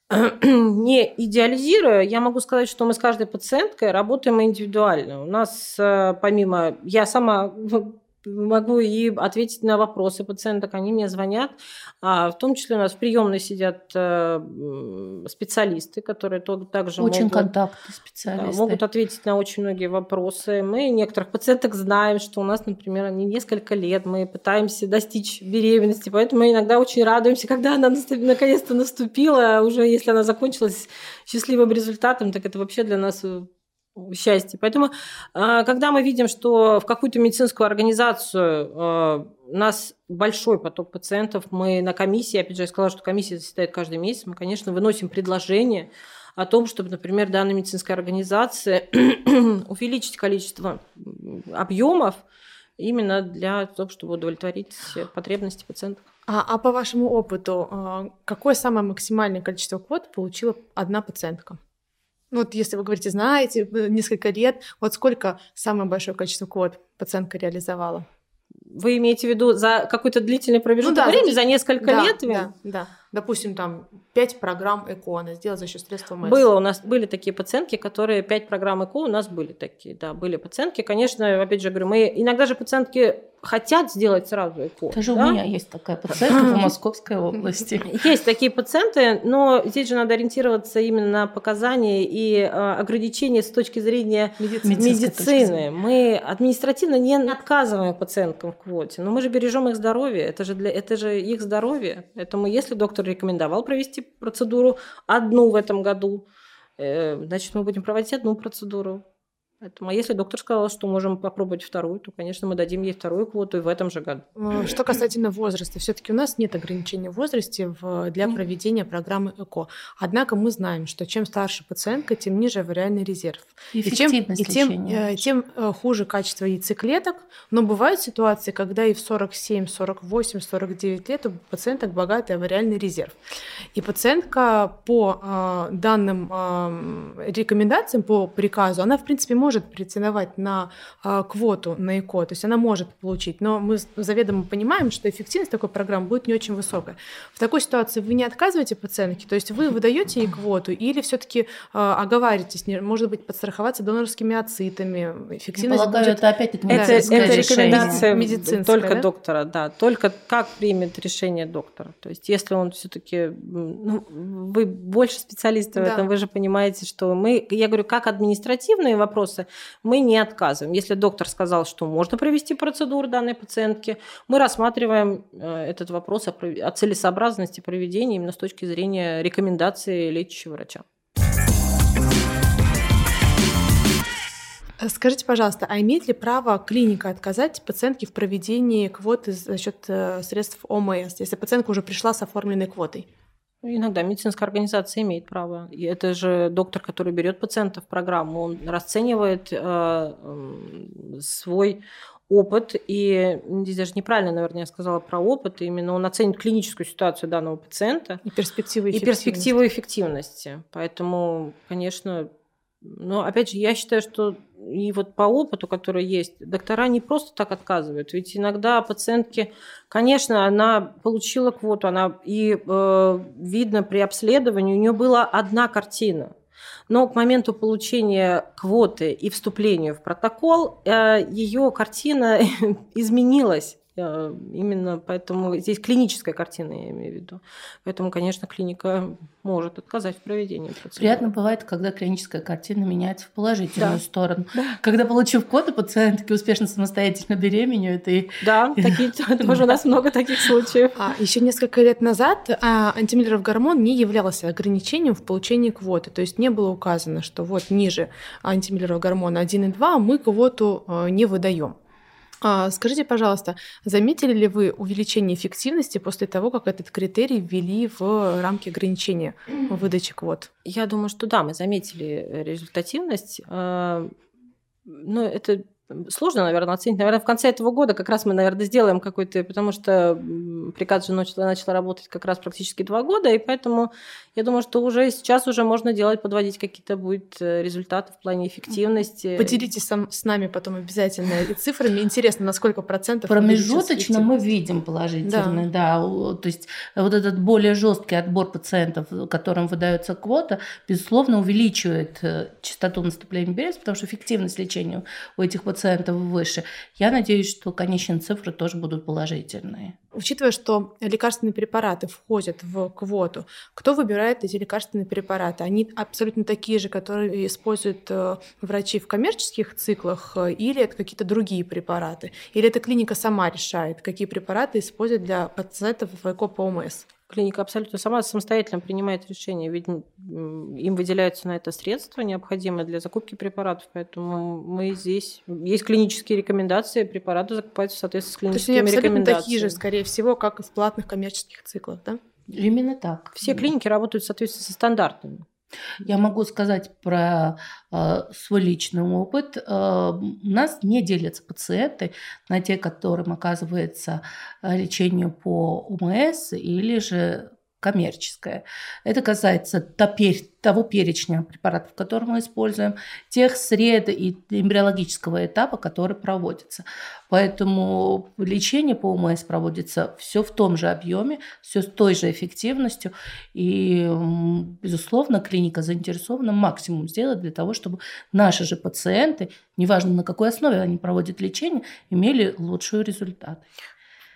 [SPEAKER 2] не идеализируя, я могу сказать, что мы с каждой пациенткой работаем индивидуально. У нас а, помимо, я сама могу и ответить на вопросы пациенток. Они мне звонят. А в том числе у нас в приемной сидят э, специалисты, которые также
[SPEAKER 1] очень
[SPEAKER 2] могут,
[SPEAKER 1] контактные специалисты.
[SPEAKER 2] могут ответить на очень многие вопросы. Мы некоторых пациенток знаем, что у нас, например, они несколько лет, мы пытаемся достичь беременности, поэтому мы иногда очень радуемся, когда она наконец-то наступила, а уже если она закончилась счастливым результатом, так это вообще для нас э, счастье. Поэтому, а, когда мы видим, что в какую-то медицинскую организацию а, у нас большой поток пациентов, мы на комиссии, опять же, я сказала, что комиссия заседает каждый месяц, мы, конечно, выносим предложение о том, чтобы, например, данная медицинская организация увеличить количество объемов именно для того, чтобы удовлетворить потребности пациентов.
[SPEAKER 3] А, а по вашему опыту, а, какое самое максимальное количество квот получила одна пациентка? Ну, вот если вы говорите, знаете, несколько лет, вот сколько самое большое количество квот пациентка реализовала?
[SPEAKER 2] Вы имеете в виду за какой-то длительный промежуток ну, да, времени, за несколько
[SPEAKER 3] да,
[SPEAKER 2] лет?
[SPEAKER 3] Да, да. Допустим, там пять программ ЭКО она сделала за счет средств МС.
[SPEAKER 2] Было, у нас были такие пациентки, которые пять программ ЭКО у нас были такие, да, были пациентки. Конечно, опять же говорю, мы иногда же пациентки хотят сделать сразу ЭКО.
[SPEAKER 1] Даже да? у меня есть такая пациентка в Московской области.
[SPEAKER 2] Есть такие пациенты, но здесь же надо ориентироваться именно на показания и э, ограничения с точки зрения медицины. Мы административно не отказываем пациенткам в квоте, но мы же бережем их здоровье. Это же, для, это же их здоровье. Поэтому если доктор рекомендовал провести процедуру одну в этом году, э, значит, мы будем проводить одну процедуру. Поэтому, а если доктор сказал, что можем попробовать вторую, то, конечно, мы дадим ей вторую квоту и в этом же году.
[SPEAKER 3] Что касательно возраста, все-таки у нас нет ограничения в возрасте в, для проведения программы ЭКО. Однако мы знаем, что чем старше пациентка, тем ниже авариальный резерв.
[SPEAKER 1] И, и, тем, и
[SPEAKER 3] тем, э, тем э, хуже качество яйцеклеток. Но бывают ситуации, когда и в 47, 48, 49 лет у пациенток богатый авариальный резерв. И пациентка по э, данным э, рекомендациям, по приказу, она, в принципе, может может претендовать на а, квоту на ЭКО, то есть она может получить, но мы заведомо понимаем, что эффективность такой программы будет не очень высокая. В такой ситуации вы не отказываете пациентке, то есть вы выдаете ей квоту или все-таки а, оговариваетесь, может быть, подстраховаться донорскими ацитами,
[SPEAKER 1] эффективность Полагаю, будет... это опять-таки
[SPEAKER 2] это, это рекомендация медицинская, только да? доктора, да, только как примет решение доктора. То есть если он все-таки, ну, вы больше специалисты в да. этом, вы же понимаете, что мы, я говорю, как административные вопросы, больницы, мы не отказываем. Если доктор сказал, что можно провести процедуру данной пациентки, мы рассматриваем э, этот вопрос о, о целесообразности проведения именно с точки зрения рекомендации лечащего врача.
[SPEAKER 3] Э, скажите, пожалуйста, а имеет ли право клиника отказать пациентке в проведении квоты за счет э, средств ОМС, если пациентка уже пришла с оформленной квотой?
[SPEAKER 2] Иногда медицинская организация имеет право. И это же доктор, который берет пациента в программу, он расценивает э, свой опыт, и здесь даже неправильно, наверное, я сказала про опыт, именно он оценит клиническую ситуацию данного пациента.
[SPEAKER 3] И перспективы
[SPEAKER 2] эффективности. И перспективы эффективности. Поэтому, конечно, но опять же, я считаю, что и вот по опыту, который есть, доктора не просто так отказывают. Ведь иногда пациентки, конечно, она получила квоту, она и э, видно при обследовании, у нее была одна картина. Но к моменту получения квоты и вступления в протокол э, ее картина изменилась. Э, именно поэтому здесь клиническая картина, я имею в виду. Поэтому, конечно, клиника может отказать в проведении процедуры.
[SPEAKER 1] Приятно бывает, когда клиническая картина меняется в положительную да. сторону. Да. Когда, получив коды, пациентки успешно самостоятельно беременеют. И...
[SPEAKER 2] Да, такие, тоже у нас много таких случаев.
[SPEAKER 3] А, еще несколько лет назад а, антимиллеров гормон не являлся ограничением в получении квоты. То есть не было указано, что вот ниже антимиллеров гормона 1 и 2 мы квоту а, не выдаем. А, скажите, пожалуйста, заметили ли вы увеличение эффективности после того, как этот критерий ввели в рамки ограничения выдачи квот?
[SPEAKER 2] Я думаю, что да, мы заметили результативность. А, но это сложно, наверное, оценить. Наверное, в конце этого года как раз мы, наверное, сделаем какой-то, потому что приказ же начал, начал работать как раз практически два года, и поэтому я думаю, что уже сейчас уже можно делать, подводить какие-то будет э, результаты в плане эффективности.
[SPEAKER 3] Поделитесь сам, с нами потом обязательно цифрами. Интересно, на сколько процентов?
[SPEAKER 1] Промежуточно мы видим положительный, да. да. То есть вот этот более жесткий отбор пациентов, которым выдается квота, безусловно, увеличивает э, частоту наступления беременности, потому что эффективность лечения у этих пациентов выше. Я надеюсь, что конечные цифры тоже будут положительные.
[SPEAKER 3] Учитывая, что лекарственные препараты входят в квоту, кто выбирает эти лекарственные препараты? Они абсолютно такие же, которые используют э, врачи в коммерческих циклах, э, или это какие-то другие препараты? Или эта клиника сама решает, какие препараты используют для пациентов в ЭКО ОМС?
[SPEAKER 2] Клиника абсолютно сама самостоятельно принимает решение, ведь им выделяются на это средства, необходимые для закупки препаратов, поэтому мы здесь... Есть клинические рекомендации, препараты закупаются в соответствии с клиническими То есть они абсолютно
[SPEAKER 3] такие же, скорее всего, как и в платных коммерческих циклах, да?
[SPEAKER 1] Именно так.
[SPEAKER 2] Все клиники работают в соответствии со стандартами.
[SPEAKER 1] Я могу сказать про э, свой личный опыт. Э, у нас не делятся пациенты на те, которым оказывается э, лечение по УМС или же коммерческое. Это касается того перечня препаратов, которые мы используем, тех сред и эмбриологического этапа, который проводится. Поэтому лечение по ОМС проводится все в том же объеме, все с той же эффективностью. И, безусловно, клиника заинтересована максимум сделать для того, чтобы наши же пациенты, неважно на какой основе они проводят лечение, имели лучшие результаты.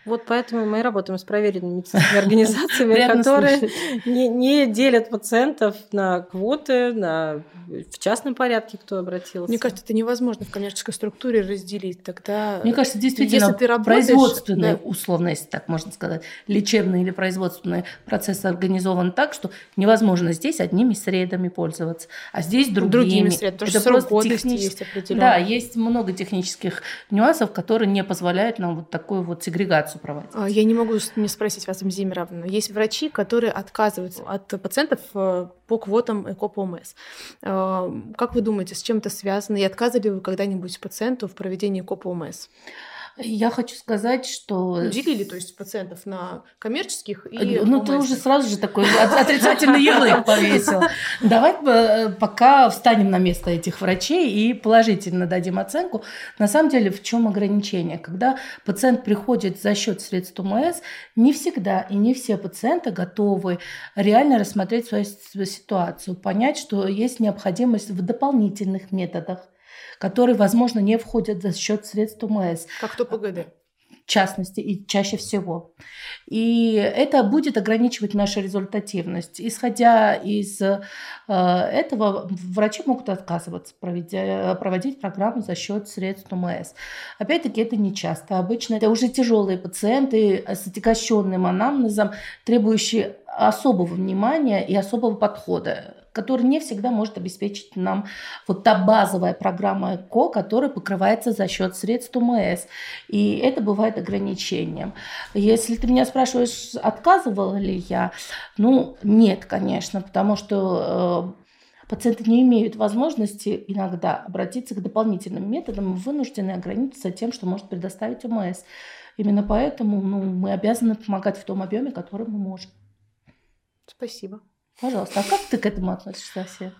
[SPEAKER 2] Вот поэтому мы работаем с проверенными медицинскими организациями, которые не, не делят пациентов на квоты, на в частном порядке, кто обратился.
[SPEAKER 3] Мне кажется, это невозможно в коммерческой структуре разделить. Тогда,
[SPEAKER 1] Мне кажется, действительно, если ты работаешь, производственный, да. условно, если так можно сказать, лечебный или производственный процесс организован так, что невозможно здесь одними средами пользоваться, а здесь другими.
[SPEAKER 3] Другими средами, это просто технич... есть определенно.
[SPEAKER 1] Да, есть много технических нюансов, которые не позволяют нам вот такую вот сегрегацию операцию проводить. А,
[SPEAKER 3] я не могу не спросить вас, Мзиме Равна. Есть врачи, которые отказываются от пациентов э, по квотам ЭКОП-ОМС. Э, как вы думаете, с чем это связано? И отказывали вы когда-нибудь пациенту в проведении ЭКОП-ОМС?
[SPEAKER 1] Я хочу сказать, что...
[SPEAKER 3] Делили, то есть, пациентов на коммерческих и...
[SPEAKER 1] Ну, ты уже сразу же такой отрицательный ярлык повесил. Давай э, пока встанем на место этих врачей и положительно дадим оценку. На самом деле, в чем ограничение? Когда пациент приходит за счет средств УМС, не всегда и не все пациенты готовы реально рассмотреть свою ситуацию, понять, что есть необходимость в дополнительных методах которые, возможно, не входят за счет средств УМС.
[SPEAKER 3] Как то ПГД
[SPEAKER 1] в частности и чаще всего. И это будет ограничивать нашу результативность. Исходя из э, этого, врачи могут отказываться проведя, проводить программу за счет средств УМС. Опять-таки, это не часто. Обычно это уже тяжелые пациенты с отягощенным анамнезом, требующие особого внимания и особого подхода который не всегда может обеспечить нам вот та базовая программа ЭКО, которая покрывается за счет средств УМС. И это бывает ограничением. Если ты меня спрашиваешь, отказывала ли я, ну, нет, конечно, потому что э, пациенты не имеют возможности иногда обратиться к дополнительным методам, вынуждены ограничиться тем, что может предоставить УМС. Именно поэтому ну, мы обязаны помогать в том объеме, который мы можем.
[SPEAKER 3] Спасибо.
[SPEAKER 1] Пожалуйста, а как ты к этому относишься, Свет?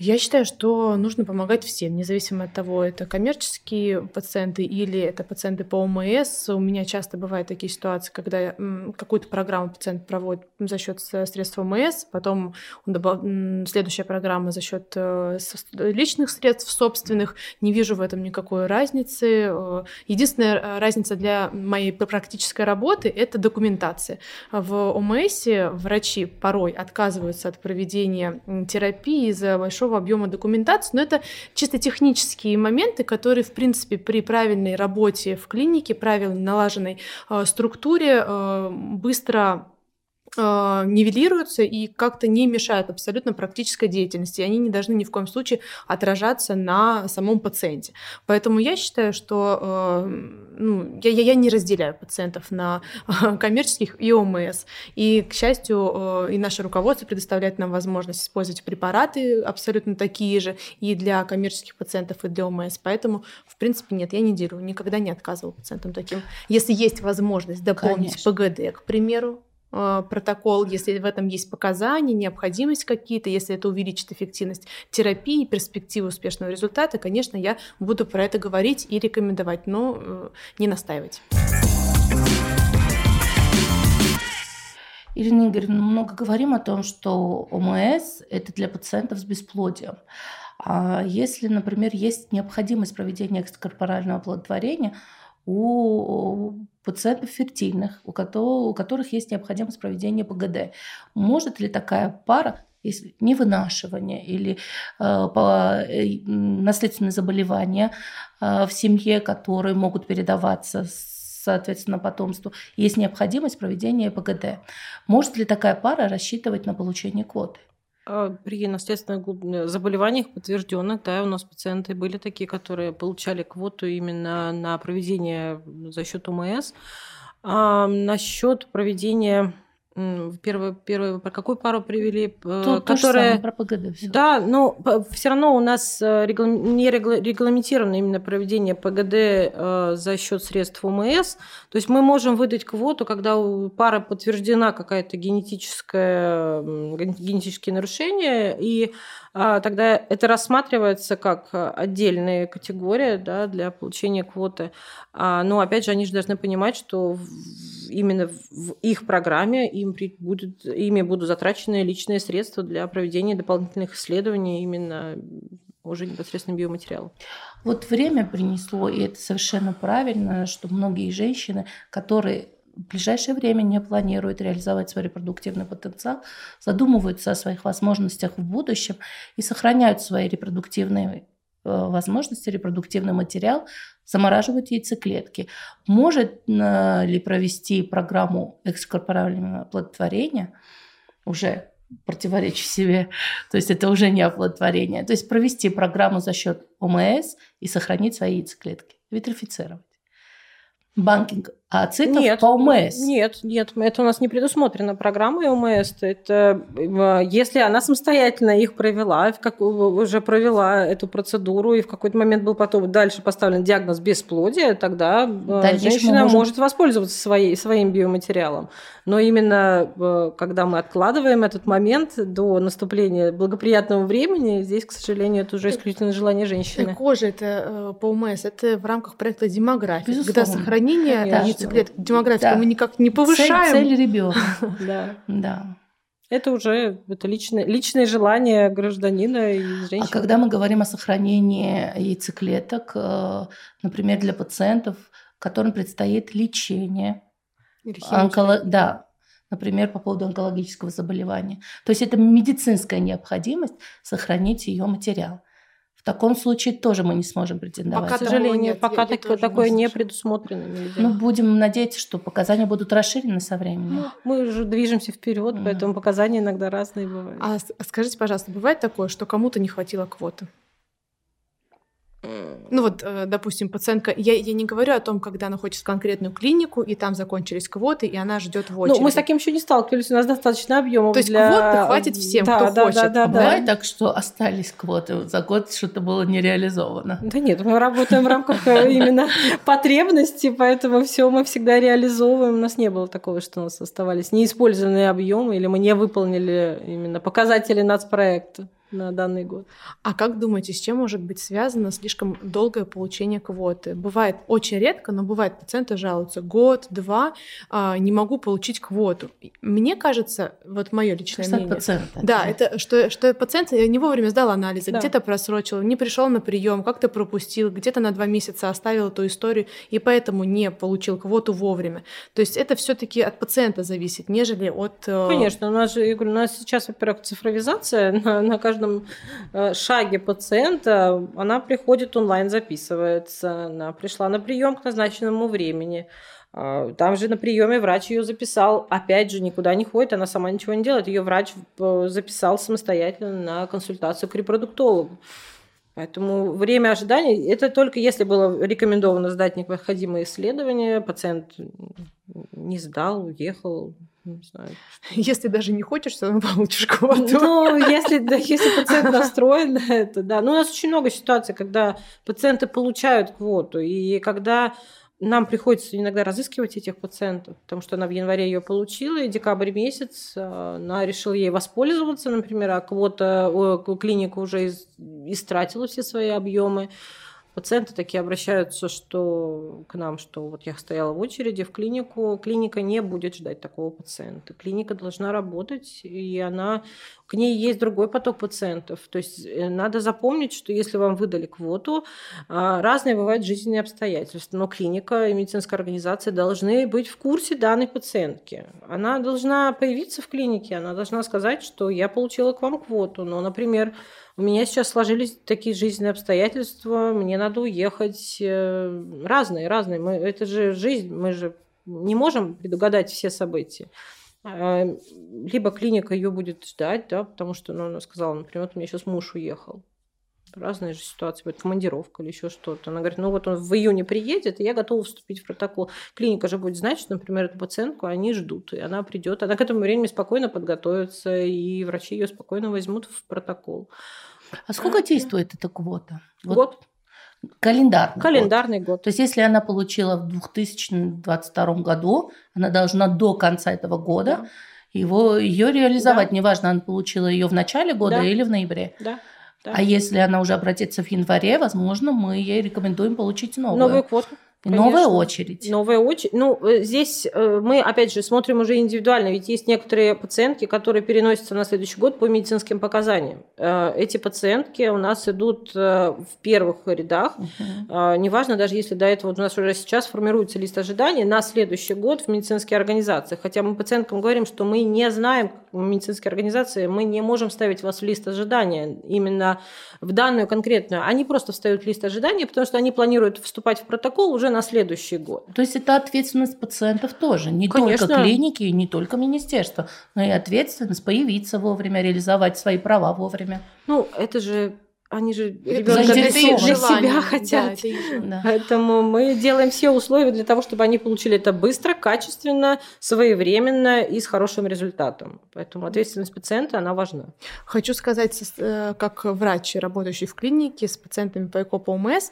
[SPEAKER 3] Я считаю, что нужно помогать всем, независимо от того, это коммерческие пациенты или это пациенты по ОМС. У меня часто бывают такие ситуации, когда какую-то программу пациент проводит за счет средств ОМС, потом следующая программа за счет э, личных средств собственных. Не вижу в этом никакой разницы. Э, единственная э, разница для моей практической работы — это документация. В ОМС врачи порой отказываются от проведения терапии из-за большого большого объема документации, но это чисто технические моменты, которые, в принципе, при правильной работе в клинике, правильно налаженной э, структуре э, быстро а, нивелируются и как-то не мешают абсолютно практической деятельности. И они не должны ни в коем случае отражаться на самом пациенте. Поэтому я считаю, что э, ну, я, я не разделяю пациентов на коммерческих и ОМС. И, к счастью, э, и наше руководство предоставляет нам возможность использовать препараты абсолютно такие же и для коммерческих пациентов, и для ОМС. Поэтому, в принципе, нет, я не делю, никогда не отказывала пациентам таким. Если есть возможность дополнить Конечно. ПГД, к примеру, Э, протокол, если в этом есть показания, необходимость какие-то, если это увеличит эффективность терапии, перспективу успешного результата, конечно, я буду про это говорить и рекомендовать, но э, не настаивать.
[SPEAKER 1] Ирина Игоревна, много говорим о том, что ОМС – это для пациентов с бесплодием. А если, например, есть необходимость проведения экстракорпорального оплодотворения у пациентов фертильных, у которых, у которых есть необходимость проведения ПГД. Может ли такая пара если не вынашивание или э, по, э, наследственные заболевания э, в семье, которые могут передаваться соответственно, потомству, есть необходимость проведения ПГД. Может ли такая пара рассчитывать на получение квоты?
[SPEAKER 2] А, при наследственных заболеваниях подтвержденных, да, у нас пациенты были такие, которые получали квоту именно на проведение за счет УМС. А насчет проведения Первый, первый, про какую пару привели?
[SPEAKER 1] Э, Тут которая... самое, про ПГД.
[SPEAKER 2] Всё. Да, но все равно у нас э, реглам... не регламентировано именно проведение ПГД э, за счет средств ОМС. То есть мы можем выдать квоту, когда у пары подтверждена какая-то генетическая, генетические нарушения, и а, тогда это рассматривается как отдельная категория да, для получения квоты. А, но опять же, они же должны понимать, что именно в их программе им будет, ими будут затрачены личные средства для проведения дополнительных исследований именно уже непосредственно биоматериалов.
[SPEAKER 1] Вот время принесло, и это совершенно правильно, что многие женщины, которые в ближайшее время не планируют реализовать свой репродуктивный потенциал, задумываются о своих возможностях в будущем и сохраняют свои репродуктивные возможности, репродуктивный материал, замораживают яйцеклетки. Может э, ли провести программу экскорпорального оплодотворения уже противоречит себе, то есть это уже не оплодотворение, то есть провести программу за счет ОМС и сохранить свои яйцеклетки, витрифицировать банкинг а циклов нет, по ОМС?
[SPEAKER 2] Нет, нет, это у нас не предусмотрено программой ОМС. Это э, если она самостоятельно их провела, как, уже провела эту процедуру, и в какой-то момент был потом дальше поставлен диагноз бесплодия, тогда э, Дальше женщина можем... может воспользоваться своей, своим биоматериалом. Но именно э, когда мы откладываем этот момент до наступления благоприятного времени, здесь, к сожалению, это уже исключительно желание женщины.
[SPEAKER 3] Кожа это по ОМС, это в рамках проекта демографии, Безусловно. когда сохранение яйцеклеток, демографию да. мы никак не повышаем.
[SPEAKER 1] Цель, цель ребенка.
[SPEAKER 2] Да. Да. Это уже это личное, личное желание гражданина и женщины.
[SPEAKER 1] А когда мы говорим о сохранении яйцеклеток, э, например, для пациентов, которым предстоит лечение, онколо... да, например, по поводу онкологического заболевания. То есть это медицинская необходимость сохранить ее материал. В таком случае тоже мы не сможем претендовать.
[SPEAKER 2] Пока, к сожалению, нет, пока я, так, такое не предусмотрено. Нельзя.
[SPEAKER 1] Ну, будем надеяться, что показания будут расширены со временем. Ну,
[SPEAKER 2] мы уже движемся вперед, mm. поэтому показания иногда разные бывают.
[SPEAKER 3] А скажите, пожалуйста, бывает такое, что кому-то не хватило квоты? Ну вот, э, допустим, пациентка, я, я не говорю о том, когда она хочет в конкретную клинику, и там закончились квоты, и она ждет в очереди.
[SPEAKER 2] Ну, мы с таким еще не сталкивались, у нас достаточно объемов
[SPEAKER 3] То есть для... квоты хватит всем, да, кто
[SPEAKER 1] да,
[SPEAKER 3] хочет.
[SPEAKER 1] Да, да, да. Бывает так, что остались квоты, за год что-то было не реализовано.
[SPEAKER 2] Да нет, мы работаем в рамках э, именно потребностей, поэтому все мы всегда реализовываем. У нас не было такого, что у нас оставались неиспользованные объемы, или мы не выполнили именно показатели нацпроекта на данный год.
[SPEAKER 3] А как думаете, с чем может быть связано слишком долгое получение квоты? Бывает очень редко, но бывает, пациенты жалуются год, два, а, не могу получить квоту. Мне кажется, вот мое личное что мнение.
[SPEAKER 1] Пациента,
[SPEAKER 3] да, это что, что пациент не вовремя сдал анализы, да. где-то просрочил, не пришел на прием, как-то пропустил, где-то на два месяца оставил эту историю и поэтому не получил квоту вовремя. То есть это все-таки от пациента зависит, нежели от.
[SPEAKER 2] Э, Конечно, у нас же, я говорю, у нас сейчас, во-первых, цифровизация на, на каждом каждом э, шаге пациента она приходит онлайн, записывается, она пришла на прием к назначенному времени. А, там же на приеме врач ее записал, опять же, никуда не ходит, она сама ничего не делает. Ее врач э, записал самостоятельно на консультацию к репродуктологу. Поэтому время ожидания, это только если было рекомендовано сдать необходимые исследования, пациент не сдал, уехал, не знаю.
[SPEAKER 3] Если даже не хочешь, то равно получишь квоту.
[SPEAKER 2] Ну, если, да, если пациент настроен на это, да. Ну, у нас очень много ситуаций, когда пациенты получают квоту, и когда нам приходится иногда разыскивать этих пациентов, потому что она в январе ее получила, и декабрь месяц а, она решила ей воспользоваться, например, а квота, клиника уже истратила все свои объемы пациенты такие обращаются что к нам, что вот я стояла в очереди в клинику, клиника не будет ждать такого пациента. Клиника должна работать, и она к ней есть другой поток пациентов. То есть э, надо запомнить, что если вам выдали квоту, а, разные бывают жизненные обстоятельства, но клиника и медицинская организация должны быть в курсе данной пациентки. Она должна появиться в клинике, она должна сказать, что я получила к вам квоту, но, например, у меня сейчас сложились такие жизненные обстоятельства, мне надо уехать. Э, разные, разные. Мы, это же жизнь, мы же не можем предугадать все события. А, либо клиника ее будет ждать, да, потому что ну, она сказала, например, у меня сейчас муж уехал. Разные же ситуации, будет командировка или еще что-то. Она говорит, ну вот он в июне приедет, и я готова вступить в протокол. Клиника же будет знать, что, например, эту пациентку они ждут, и она придет. Она к этому времени спокойно подготовится, и врачи ее спокойно возьмут в протокол.
[SPEAKER 1] А сколько действует эта квота?
[SPEAKER 2] Вот год.
[SPEAKER 1] Календарный,
[SPEAKER 2] Календарный год.
[SPEAKER 1] год. То есть, если она получила в 2022 году, она должна до конца этого года да. его, ее реализовать. Да. Неважно, она получила ее в начале года да. или в ноябре.
[SPEAKER 2] Да. Да.
[SPEAKER 1] А если она уже обратится в январе, возможно, мы ей рекомендуем получить новую.
[SPEAKER 2] Новую квоту.
[SPEAKER 1] Конечно. Новая очередь.
[SPEAKER 2] Новая очередь. Ну, э, здесь э, мы, опять же, смотрим уже индивидуально, ведь есть некоторые пациентки, которые переносятся на следующий год по медицинским показаниям. Э, эти пациентки у нас идут в первых рядах. Угу. Неважно, даже если до этого у нас уже сейчас формируется лист ожидания на следующий год в медицинские организации. Хотя мы пациенткам говорим, что мы не знаем, в медицинской организации, мы не можем ставить вас в лист ожидания именно в данную конкретную. Они просто встают в лист ожидания, потому что они планируют вступать в протокол уже уже на следующий год.
[SPEAKER 1] То есть это ответственность пациентов тоже, не Конечно. только клиники, не только министерства, но и ответственность появиться вовремя, реализовать свои права вовремя.
[SPEAKER 2] Ну, это же они же ребенка для, для себя хотят. Да, Поэтому мы делаем все условия для того, чтобы они получили это быстро, качественно, своевременно и с хорошим результатом. Поэтому ответственность пациента, она важна.
[SPEAKER 3] Хочу сказать, э, как врач, работающий в клинике с пациентами по ЭКО по ОМС,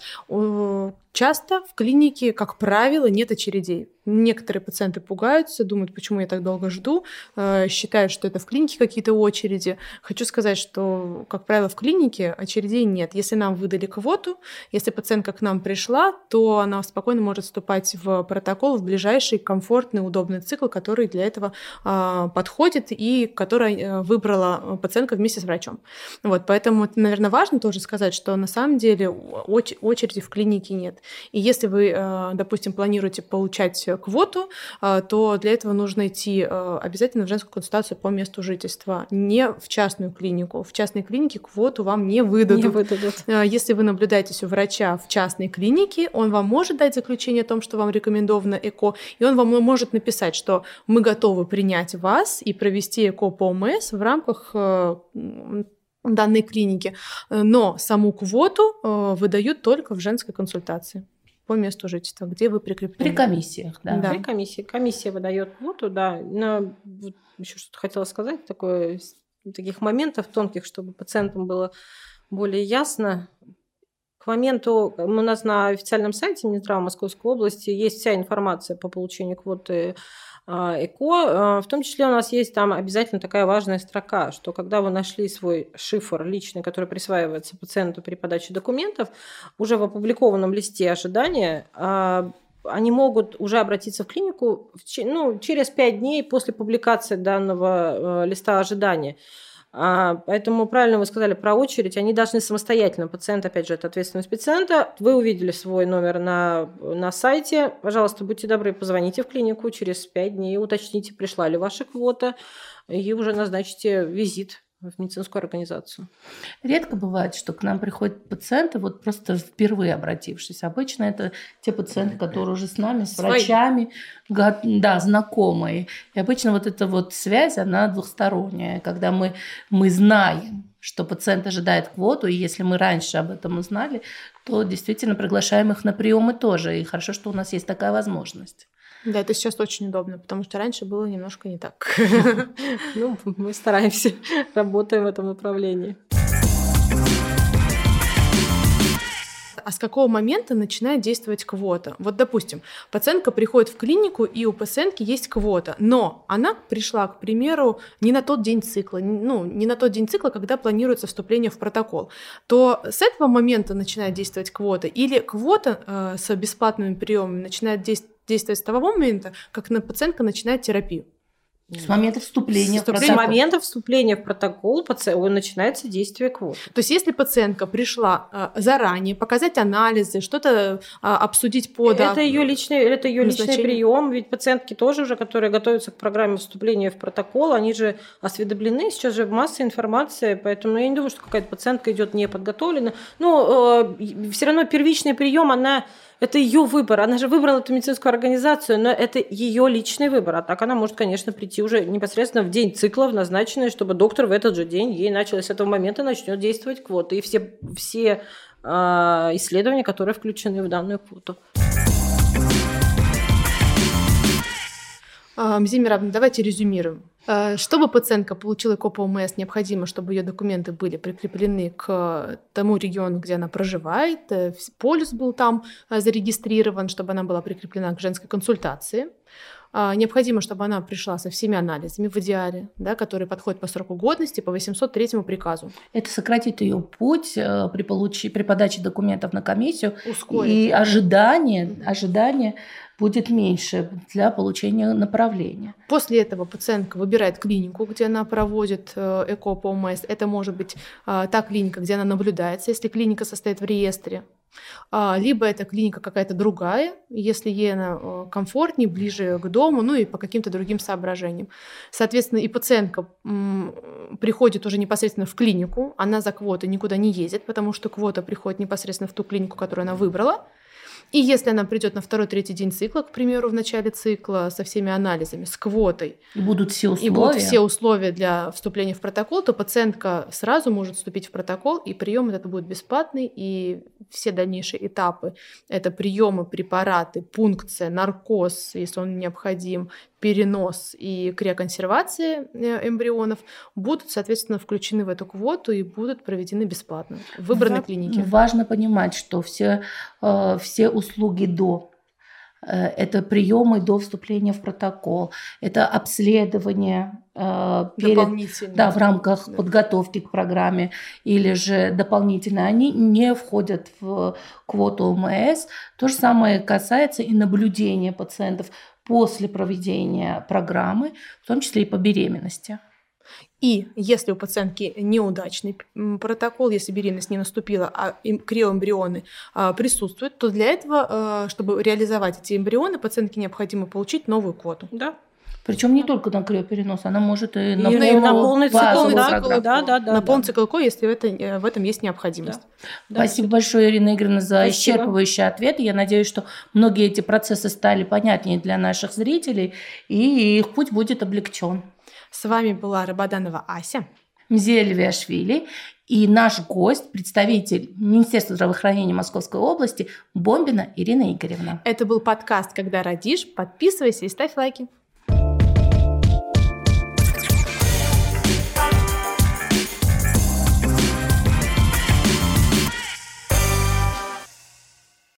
[SPEAKER 3] Часто в клинике, как правило, нет очередей. Некоторые пациенты пугаются, думают, почему я так долго жду, э, считают, что это в клинике какие-то очереди. Хочу сказать, что, как правило, в клинике очередей нет. Если нам выдали квоту, если пациентка к нам пришла, то она спокойно может вступать в протокол в ближайший комфортный, удобный цикл, который для этого а, подходит и который э, выбрала пациентка вместе с врачом. Вот, поэтому, наверное, важно тоже сказать, что на самом деле очереди в клинике нет. И если вы, э, допустим, планируете получать квоту, э, то для этого нужно идти э, обязательно в женскую консультацию по месту жительства, не в частную клинику. В частной клинике квоту вам не выдадут. Не выдадут. Если вы наблюдаетесь у врача в частной клинике, он вам может дать заключение о том, что вам рекомендовано ЭКО, и он вам может написать, что мы готовы принять вас и провести ЭКО по ОМС в рамках данной клиники, но саму квоту выдают только в женской консультации по месту жительства, где вы прикреплены.
[SPEAKER 1] При комиссиях, да.
[SPEAKER 2] да. При комиссии. Комиссия выдает квоту, да. Но вот еще что-то хотела сказать, такое, таких моментов тонких, чтобы пациентам было более ясно. К моменту у нас на официальном сайте Минздрава Московской области есть вся информация по получению квоты ЭКО. А, в том числе у нас есть там обязательно такая важная строка, что когда вы нашли свой шифр личный, который присваивается пациенту при подаче документов, уже в опубликованном листе ожидания а, они могут уже обратиться в клинику ну, через 5 дней после публикации данного листа ожидания. А, поэтому правильно вы сказали про очередь. Они должны самостоятельно, пациент, опять же, это ответственность пациента. Вы увидели свой номер на, на сайте. Пожалуйста, будьте добры, позвоните в клинику через 5 дней, уточните, пришла ли ваша квота, и уже назначите визит в медицинскую организацию.
[SPEAKER 1] Редко бывает, что к нам приходят пациенты, вот просто впервые обратившись. Обычно это те пациенты, которые уже с нами, с врачами, да, знакомые. И обычно вот эта вот связь, она двухсторонняя, когда мы, мы знаем, что пациент ожидает квоту, и если мы раньше об этом узнали, то действительно приглашаем их на приемы тоже. И хорошо, что у нас есть такая возможность.
[SPEAKER 3] Да, это сейчас очень удобно, потому что раньше было немножко не так.
[SPEAKER 2] Ну, мы стараемся, работаем в этом направлении.
[SPEAKER 3] а с какого момента начинает действовать квота? Вот, допустим, пациентка приходит в клинику, и у пациентки есть квота, но она пришла, к примеру, не на тот день цикла, ну, не на тот день цикла, когда планируется вступление в протокол, то с этого момента начинает действовать квота, или квота э, с бесплатными приемами начинает действовать действовать с того момента, как на пациентка начинает терапию.
[SPEAKER 1] С момента вступления
[SPEAKER 2] с, в протокол. С момента вступления в протокол начинается действие квоты.
[SPEAKER 3] То есть, если пациентка пришла э, заранее, показать анализы, что-то э, обсудить по
[SPEAKER 2] Это ее личный, это ее личный прием. Ведь пациентки тоже уже, которые готовятся к программе вступления в протокол, они же осведомлены. Сейчас же масса информации, поэтому я не думаю, что какая-то пациентка идет неподготовлена. Но э, все равно первичный прием, она это ее выбор. Она же выбрала эту медицинскую организацию, но это ее личный выбор. А так она может, конечно, прийти уже непосредственно в день цикла, в назначенный, чтобы доктор в этот же день ей начал с этого момента начнет действовать квота. И все, все э, исследования, которые включены в данную квоту.
[SPEAKER 3] Мзимировна, давайте резюмируем. Э, чтобы пациентка получила ОМС, необходимо, чтобы ее документы были прикреплены к тому региону, где она проживает, э, полис был там э, зарегистрирован, чтобы она была прикреплена к женской консультации. Необходимо, чтобы она пришла со всеми анализами в идеале, да, которые подходят по сроку годности по 803 приказу.
[SPEAKER 1] Это сократит ее путь при, получи, при подаче документов на комиссию Ускорит. и ожидание, ожидание будет меньше для получения направления.
[SPEAKER 3] После этого пациентка выбирает клинику, где она проводит э, ЭКО по ОМС. Это может быть э, та клиника, где она наблюдается, если клиника состоит в реестре. А, либо это клиника какая-то другая, если ей она э, комфортнее, ближе к дому, ну и по каким-то другим соображениям. Соответственно, и пациентка приходит уже непосредственно в клинику, она за квоты никуда не ездит, потому что квота приходит непосредственно в ту клинику, которую она выбрала. И если она придет на второй-третий день цикла, к примеру, в начале цикла со всеми анализами, с квотой,
[SPEAKER 1] и будут все условия,
[SPEAKER 3] и будут все условия для вступления в протокол, то пациентка сразу может вступить в протокол, и прием этот будет бесплатный, и все дальнейшие этапы – это приемы, препараты, пункция, наркоз, если он необходим, перенос и криоконсервация э, эмбрионов будут, соответственно, включены в эту квоту и будут проведены бесплатно в выбранной
[SPEAKER 1] да,
[SPEAKER 3] клинике.
[SPEAKER 1] Важно понимать, что все, э, все услуги до это приемы до вступления в протокол, это обследование перед, да, в рамках да. подготовки к программе или же дополнительно, они не входят в квоту ОМС. То же самое касается и наблюдения пациентов после проведения программы, в том числе и по беременности.
[SPEAKER 3] И если у пациентки неудачный протокол, если беременность не наступила, а криоэмбрионы а, присутствуют, то для этого, а, чтобы реализовать эти эмбрионы, пациентке необходимо получить новую квоту.
[SPEAKER 2] Да.
[SPEAKER 1] Причем не только на криоперенос, она может и, на,
[SPEAKER 2] и на полный цикл, да,
[SPEAKER 3] да, да, да, на полный цикл КО, если это, э, в этом есть необходимость.
[SPEAKER 1] Да. Спасибо большое, Ирина Игоревна, за Спасибо. исчерпывающий ответ. Я надеюсь, что многие эти процессы стали понятнее для наших зрителей, и их путь будет облегчен.
[SPEAKER 3] С вами была Рабаданова Ася.
[SPEAKER 1] Мзея Левиашвили и наш гость, представитель Министерства здравоохранения Московской области Бомбина Ирина Игоревна.
[SPEAKER 3] Это был подкаст «Когда родишь». Подписывайся и ставь лайки.